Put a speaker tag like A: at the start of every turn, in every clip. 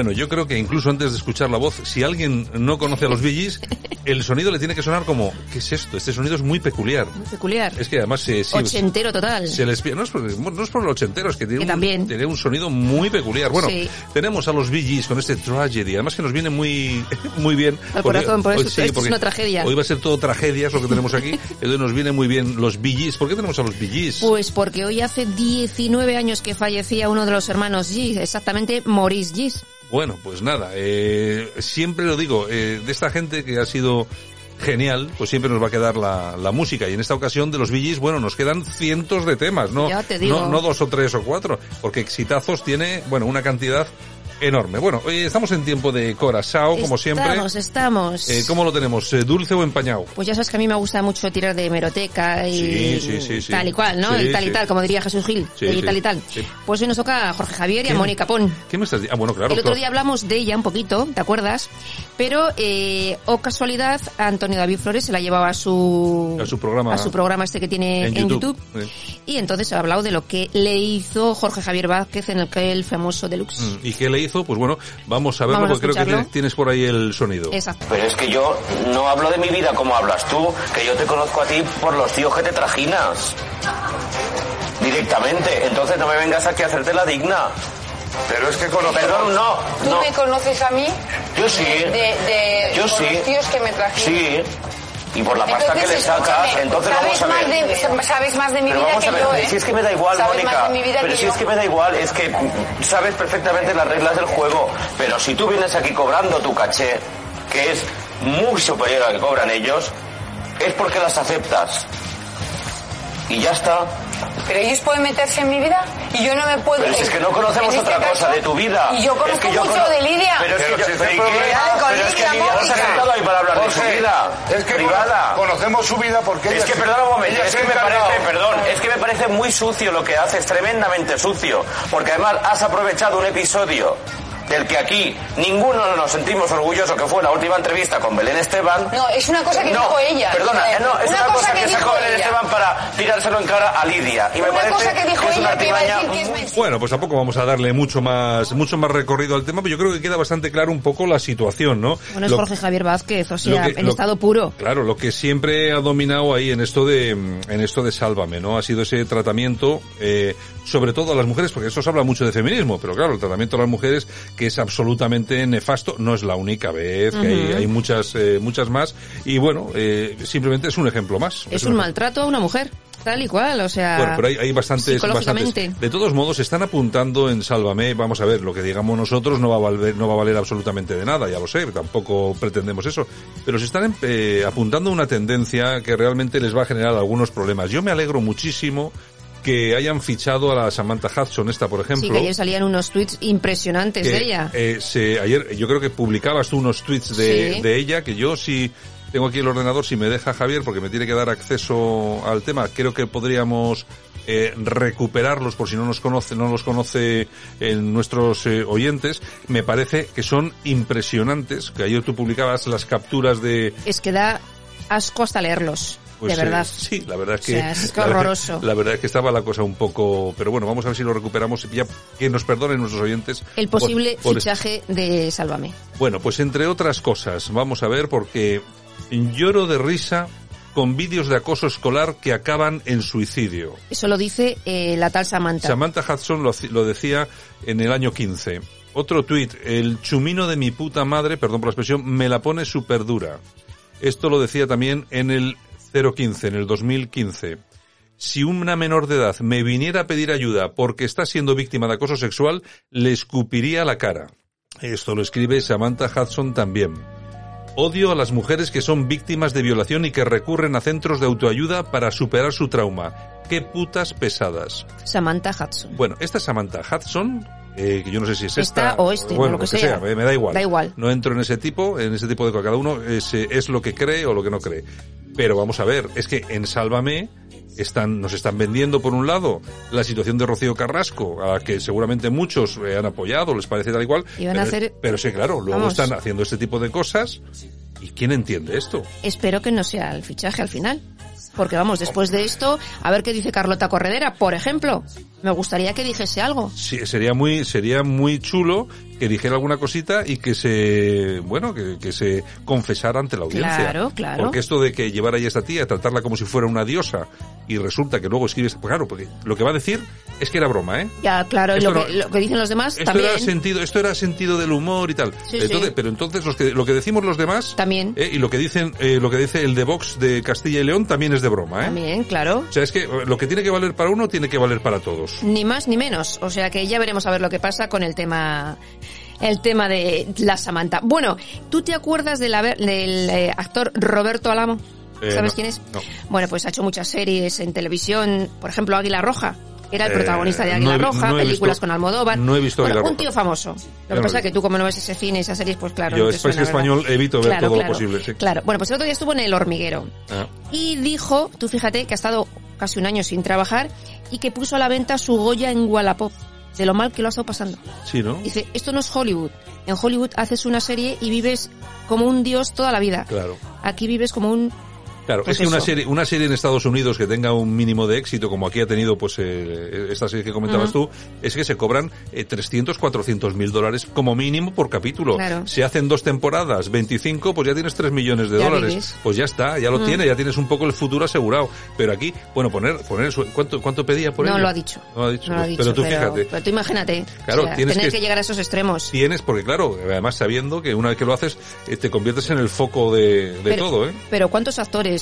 A: Bueno, yo creo que incluso antes de escuchar la voz, si alguien no conoce a los Billys, el sonido le tiene que sonar como, ¿qué es esto? Este sonido es muy peculiar.
B: Muy peculiar.
A: Es que además se... se
B: Ochentero total.
A: Se les, no, es por, no es por lo ochentero, es que tiene,
B: Que
A: un,
B: también.
A: tiene un sonido muy peculiar. Bueno,
B: Sí.
A: tenemos a los Billys con este tragedy, además que nos viene muy muy bien.
B: Al
A: porque
B: corazón, por eso
A: hoy
B: esto es una tragedia.
A: Hoy va a ser todo tragedia, es lo que tenemos aquí. Entonces nos viene muy bien los Billys. ¿Por qué tenemos a los Billys?
B: Pues porque hoy hace 19 años que fallecía uno de los hermanos Gis, exactamente Maurice Gis.
A: Bueno, pues nada, eh, siempre lo digo, eh, de esta gente que ha sido genial, pues siempre nos va a quedar la, la música. Y en esta ocasión de los Billys, bueno, nos quedan cientos de temas, ¿no?
B: Ya te digo.
A: No, no dos o tres o cuatro, porque exitazos tiene, bueno, una cantidad enorme. Bueno, hoy estamos en tiempo de Corazao, como siempre.
B: Estamos, estamos.
A: Eh, ¿Cómo lo tenemos? Eh, ¿Dulce o empañado?
B: Pues ya sabes que a mí me gusta mucho tirar de hemeroteca y
A: Sí, sí, sí, sí.
B: tal y cual, ¿no? Y tal y tal, como diría Jesús Gil, y tal y tal. Pues hoy nos toca a Jorge Javier y a. Mónica Pon.
A: ¿Qué me estás diciendo? Ah, bueno, claro.
B: El otro
A: claro.
B: día hablamos de ella un poquito, ¿te acuerdas? Pero, eh, o casualidad, Antonio David Flores se la llevaba a su,
A: A su programa.
B: a su programa este que tiene
A: En
B: en,
A: YouTube.
B: Y entonces se ha hablado de lo que le hizo Jorge Javier Vázquez en el que el famoso Deluxe.
A: Mm, ¿Y qué le hizo? Pues bueno, vamos a verlo
B: Vamos a
A: porque creo que tienes, tienes por ahí el sonido.
B: Exacto.
C: Pero es que yo no hablo de mi vida como hablas tú, que yo te conozco a ti por los tíos que te trajinas. Directamente. Entonces no me vengas aquí a hacerte la digna.
D: Pero es que conocemos...
C: Perdón, no.
E: ¿Tú
C: no.
E: me conoces a mí?
C: Yo sí.
E: De, de
C: Yo
E: por
C: sí.
E: los tíos que me trajiste.
C: Sí. Y por la pasta que le sacas,
E: escúchame,
C: entonces
E: sabes
C: vamos a
E: más
C: ver.
E: de- sabes más de mi
C: Pero
E: vida
C: vamos
E: que
C: a ver,
E: yo, ¿eh?
C: si es que me da igual, Mónica. pero si
E: yo.
C: es que me da igual, es que sabes perfectamente las reglas del juego. Pero si tú vienes aquí cobrando tu caché, que es muy superior al que cobran ellos, es porque las aceptas. Y ya está.
E: Pero ellos pueden meterse en mi vida y yo no me puedo...
C: Pero si es que no conocemos
E: este
C: otra cosa
E: caso,
C: de tu vida.
E: Y yo
C: Es
E: conozco
C: que yo
E: mucho
C: cono-
E: de Lidia.
C: Pero es que
D: Pero
C: yo... Pero es que
E: Lidia
C: Lidia no se ha sentado ahí para hablar de su vida
D: es que
C: privada.
D: conocemos su vida porque
C: Es
D: ella
C: que
D: se-
C: perdona un momento, es que me parece, perdón, es que me parece muy sucio lo que haces, tremendamente sucio, porque además has aprovechado un episodio del que aquí ninguno nos sentimos orgullosos, que fue la última entrevista con Belén Esteban.
E: No, es una cosa que
C: No,
E: dijo ella.
C: Perdona, eh, no, es una, cosa, que,
E: dijo
C: sacó Belén. Esteban para tirárselo en cara a Lidia. Y me
E: Una
C: parece
E: cosa que dijo
C: es una
E: que iba a
C: artimaña
E: decir que es
C: muy-
E: mentira.
A: Bueno, pues tampoco vamos a darle mucho más, mucho más recorrido al tema, pero yo creo que queda bastante claro un poco la situación, ¿no?
B: Bueno, es
A: Lo-
B: Jorge Javier Vázquez, o sea,
A: que-
B: en
A: lo-
B: estado puro.
A: Claro, lo que siempre ha dominado ahí en esto de, en esto de Sálvame, ¿no? Ha sido ese tratamiento, eh, sobre todo a las mujeres, porque eso se habla mucho de feminismo, pero claro, el tratamiento a las mujeres que es absolutamente nefasto, no es la única vez, que hay, hay muchas, eh, muchas más, y bueno, eh, simplemente es un ejemplo más.
B: Es un maltrato a una mujer, tal y cual, o sea...
A: Bueno, pero hay, hay bastantes, bastantes. De todos modos, están apuntando en Sálvame. Vamos a ver, lo que digamos nosotros no va a valer, no va a valer absolutamente de nada, ya lo sé, tampoco pretendemos eso. Pero se están eh, apuntando una tendencia que realmente les va a generar algunos problemas. Yo me alegro muchísimo que hayan fichado a la Samantha Hudson esta, por ejemplo.
B: Sí, que ayer salían unos tweets impresionantes
A: que,
B: de ella.
A: eh, se, ayer yo creo que publicabas tú unos tweets de,
B: Sí.
A: de ella que yo si tengo aquí el ordenador si me deja Javier porque me tiene que dar acceso al tema creo que podríamos eh, recuperarlos por si no nos conoce no los conoce en nuestros eh, oyentes me parece que son impresionantes que ayer tú publicabas las capturas de
B: Es que da asco hasta leerlos,
A: pues,
B: de
A: eh,
B: verdad.
A: sí, la verdad es
B: O
A: que,
B: sea, es que
A: la verdad-. La, verdad es que estaba la cosa un poco, pero bueno, vamos a ver si lo recuperamos. Ya que nos perdonen nuestros oyentes.
B: El posible
A: por
B: fichaje de Sálvame.
A: bueno, pues entre otras cosas, vamos a ver porque lloro de risa con vídeos de acoso escolar que acaban en suicidio.
B: Eso lo dice eh, la tal Samantha.
A: Samantha Hudson lo, lo decía en el año 15. Otro tuit, el chumino de mi puta madre, perdón por la expresión, me la pone súper dura. Esto lo decía también en el 015, en el 2015. Si una menor de edad me viniera a pedir ayuda porque está siendo víctima de acoso sexual, le escupiría la cara. Esto lo escribe Samantha Hudson también. Odio a las mujeres que son víctimas de violación y que recurren a centros de autoayuda para superar su trauma. Qué putas pesadas.
B: Samantha Hudson.
A: Bueno, esta es Samantha Hudson, eh, que yo no sé si es
B: Esta
A: esta,
B: o este,
A: bueno,
B: o lo que sea.
A: me, me da igual.
B: Da igual.
A: No entro en ese tipo, en ese tipo de cosas. Cada uno es, eh, es lo que cree o lo que no cree. Pero vamos a ver, es que en Sálvame están, nos están vendiendo por un lado la situación de Rocío Carrasco, a la que seguramente muchos eh, han apoyado, les parece tal y cual.
B: Y van a
A: pero,
B: hacer-
A: pero sí, claro, luego
B: Vamos.
A: están haciendo este tipo de cosas. ¿Y quién entiende esto?
B: Espero que no sea el fichaje al final. Porque vamos, después de esto, a ver qué dice Carlota Corredera, por ejemplo. Me gustaría que dijese algo.
A: Sí, sería muy, sería muy chulo que dijera alguna cosita y que se, bueno, que, que se confesara ante la audiencia.
B: Claro, claro.
A: Porque esto de que llevar ahí a esta tía, tratarla como si fuera una diosa y resulta que luego escribes, pues claro, porque lo que va a decir es que era broma, ¿eh?
B: Ya, claro, y lo que, lo que dicen los demás
A: Esto
B: también.
A: era sentido, esto era sentido del humor y tal.
B: Sí,
A: entonces,
B: sí.
A: pero entonces los que, lo que decimos los demás
B: También.
A: ¿eh? y lo que dicen, eh, lo que dice el de Vox de Castilla y León también es de broma, ¿eh?
B: También, claro.
A: O sea, es que eh, lo que tiene que valer para uno tiene que valer para todos.
B: Ni más ni menos. O sea que ya veremos a ver lo que pasa con el tema el tema de la Samantha. Bueno, ¿tú te acuerdas de la- del eh, actor Roberto Alamo?
A: Eh,
B: ¿Sabes
A: no,
B: quién es?
A: no.
B: Bueno, pues ha hecho muchas series en televisión, por ejemplo, Águila Roja. Era el
A: Eh,
B: protagonista de Águila Roja,
A: no
B: películas
A: visto-
B: con Almodóvar.
A: no he visto
B: bueno,
A: Águila
B: un tío famoso. Lo que
A: no
B: pasa es que tú como no ves ese cine, esas series, pues claro.
A: Yo,
B: no
A: es español, evito ver
B: Claro,
A: todo lo posible, sí.
B: Claro. Bueno, pues el otro día estuvo en El Hormiguero.
A: Ah.
B: Y dijo, tú fíjate, que ha estado casi un año sin trabajar y que puso a la venta su Goya en Wallapop. De lo mal que lo ha estado pasando.
A: Sí, ¿no?
B: Dice, esto no es Hollywood. En Hollywood haces una serie y vives como un dios toda la vida.
A: Claro.
B: Aquí vives como un...
A: Claro,
B: Pues
A: es que una serie, una serie en Estados Unidos que tenga un mínimo de éxito, como aquí ha tenido pues eh, esta serie que comentabas tú, es que se cobran eh, 300, 400 mil dólares como mínimo por capítulo.
B: Claro.
A: Si hacen dos temporadas, 25, pues ya tienes 3 millones de
B: Ya
A: dólares.
B: vives.
A: Pues ya está, ya lo tienes, ya tienes un poco el futuro asegurado. Pero aquí, bueno, poner, poner ¿cuánto, cuánto pedía por
B: no
A: ello?
B: lo ha dicho.
A: No lo ha dicho.
B: No lo ha dicho,
A: pero tú fíjate.
B: Pero tú imagínate.
A: Claro,
B: o sea,
A: tienes
B: tener
A: que-
B: que... llegar a esos extremos.
A: Tienes, porque claro, además sabiendo que una vez que lo haces, eh, te conviertes en el foco de, de
B: pero,
A: todo, ¿eh?
B: Pero ¿cuántos actores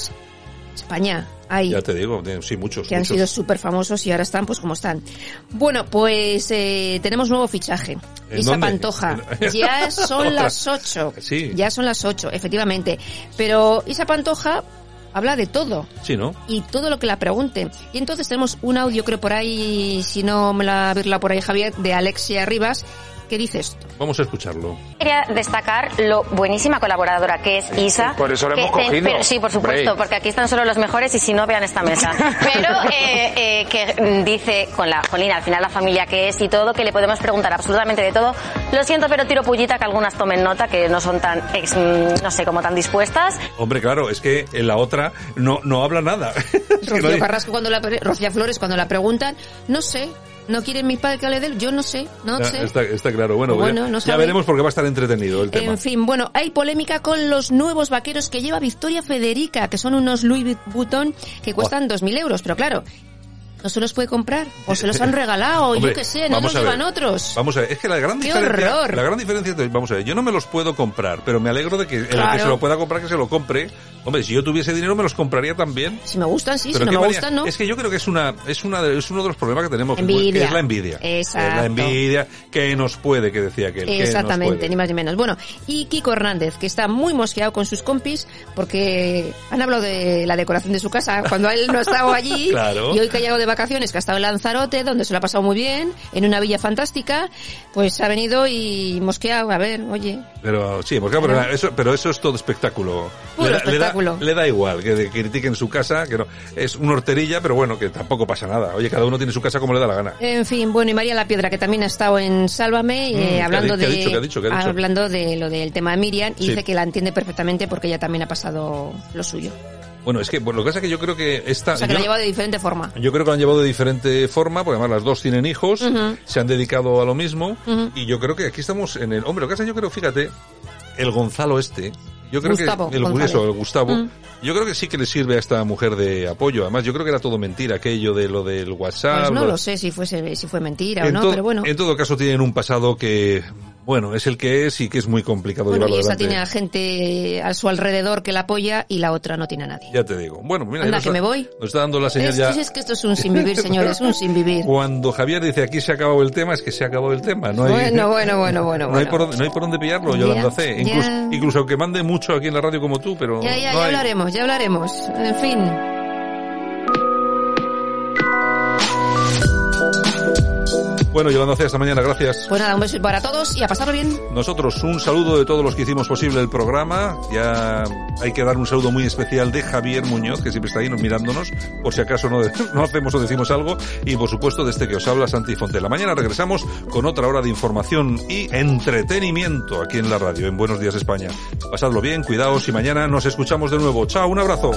B: España hay?
A: Ya te digo, sí, muchos.
B: que han sido súper famosos y ahora están pues como están. Bueno, pues eh, tenemos nuevo fichaje.
A: ¿En
B: Isa
A: dónde?
B: Pantoja. Ya son las ocho.
A: Sí.
B: Ya son las ocho, efectivamente. Pero Isa Pantoja habla de todo.
A: Sí, ¿no?
B: Y todo lo que la pregunten. Y entonces tenemos un audio, creo por ahí, si no me la verla por ahí Javier, de Alexia Rivas, que dice esto.
A: Vamos a escucharlo.
F: Quería destacar lo buenísima colaboradora que es Isa.
D: por eso la
F: que,
D: hemos cogido.
F: pero sí, por supuesto,
D: Hombre.
F: porque aquí están solo los mejores y si no, vean esta mesa. Pero eh, eh, que dice con la Jolina, al final la familia que es y todo, que le podemos preguntar absolutamente de todo. Lo siento, pero tiro pullita que algunas tomen nota, que no son tan, ex- mm, no sé, como tan dispuestas.
A: Hombre, claro, es que en la otra no, no habla nada.
B: Rocío cuando la Rocío Flores cuando la preguntan, no sé, no quieren mi padre que hable de él, yo no sé, no
A: Ya,
B: sé.
A: está, está claro. Bueno,
B: Bueno,
A: ya,
B: no
A: ya
B: sabe.
A: veremos porque va a estar entretenido el tema.
B: En fin, bueno, hay polémica con los nuevos vaqueros que lleva Victoria Federica, que son unos Louis Vuitton que cuestan 2.000 euros, pero claro, no se los puede comprar, o se los han regalado,
A: Hombre,
B: yo qué sé, no los llevan otros.
A: Vamos a ver, es que la gran
B: ¡Qué
A: diferencia,
B: horror!
A: la gran diferencia, vamos a ver, yo no me los puedo comprar, pero me alegro de que el que se lo pueda comprar que se lo compre. Hombre, si yo tuviese dinero me los compraría también.
B: Si me gustan, sí,
A: Pero
B: si no me
A: manía-
B: gustan, no.
A: Es que yo creo que es una, es una, es uno de los problemas que tenemos, que
B: Envidia.
A: es la envidia.
B: Exacto.
A: Es la envidia que nos puede, que decía aquel. que
B: Exactamente, ni más ni menos. Bueno, y Kiko Hernández, que está muy mosqueado con sus compis, porque han hablado de la decoración de su casa cuando él no estaba allí.
A: Claro.
B: Y hoy que ha llegado de vacaciones, que ha estado en Lanzarote, donde se lo ha pasado muy bien, en una villa fantástica, pues ha venido y mosqueado, a ver, oye.
A: Pero sí, porque, pero, eso, pero eso es todo espectáculo. Le, da, le da-
B: espectáculo.
A: le da igual que critiquen su casa, que no, es una horterilla, pero bueno, que tampoco pasa nada. Oye, cada uno tiene su casa como le da la gana.
B: En fin, bueno, y María La Piedra, que también ha estado en Sálvame,
A: Mm,
B: eh,
A: ¿qué ha
B: hablando
A: di- qué ha
B: de
A: dicho, qué ha dicho, qué ha dicho?
B: hablando de lo del tema de Miriam, y
A: Sí.
B: dice que la entiende perfectamente porque ella también ha pasado lo suyo.
A: Bueno, es que bueno, lo que pasa es que yo creo que esta...
B: O sea, que
A: yo-
B: lo ha llevado de diferente forma.
A: Yo creo que lo han llevado de diferente forma, porque además las dos tienen hijos, se han dedicado a lo mismo, y yo creo que aquí estamos en el... Hombre, lo que pasa yo creo, fíjate, el Gonzalo este, yo creo
B: Gustavo
A: que... El, eso, el Gustavo,
B: Mm.
A: yo creo que sí que le sirve a esta mujer de apoyo. Además, yo creo que era todo mentira, aquello de lo del WhatsApp.
B: Pues no
A: lo-
B: lo sé si fuese si fue mentira o no, pero bueno.
A: En todo caso tienen un pasado que, Bueno, es el que es y que es muy complicado
B: Bueno, y
A: llevarlo
B: esa
A: adelante.
B: tiene a gente a su alrededor que la apoya y la otra no tiene a nadie.
A: Ya te digo. Bueno, mira,
B: Anda,
A: nos
B: que
A: está-
B: me voy.
A: Nos está dando la señal ya.
B: es que esto es un sin vivir, señores, un sin vivir.
A: Cuando Javier dice aquí se ha acabado el tema, es que se ha acabado el tema. No hay,
B: Bueno, bueno, bueno, bueno.
A: no hay,
B: bueno.
A: por, dónde- no hay por dónde pillarlo,
B: Ya,
A: Yolanda C. Incluso,
B: ya.
A: incluso aunque mande mucho aquí en la radio como tú, pero.
B: Ya, ya,
A: no
B: ya
A: hay.
B: hablaremos, ya hablaremos. En fin.
A: Bueno, Yolanda hasta mañana, gracias.
B: Pues nada, un beso para todos y a pasarlo bien.
A: Nosotros un saludo de todos los que hicimos posible el programa. Ya hay que dar un saludo muy especial de Javier Muñoz, que siempre está ahí nos- mirándonos, por si acaso no, no hacemos o decimos algo. Y por supuesto de este que os habla, Santi Fontela. Mañana regresamos con otra hora de información y entretenimiento aquí en la radio, en Buenos Días España. Pasadlo bien, cuidaos y mañana nos escuchamos de nuevo. Chao, un abrazo.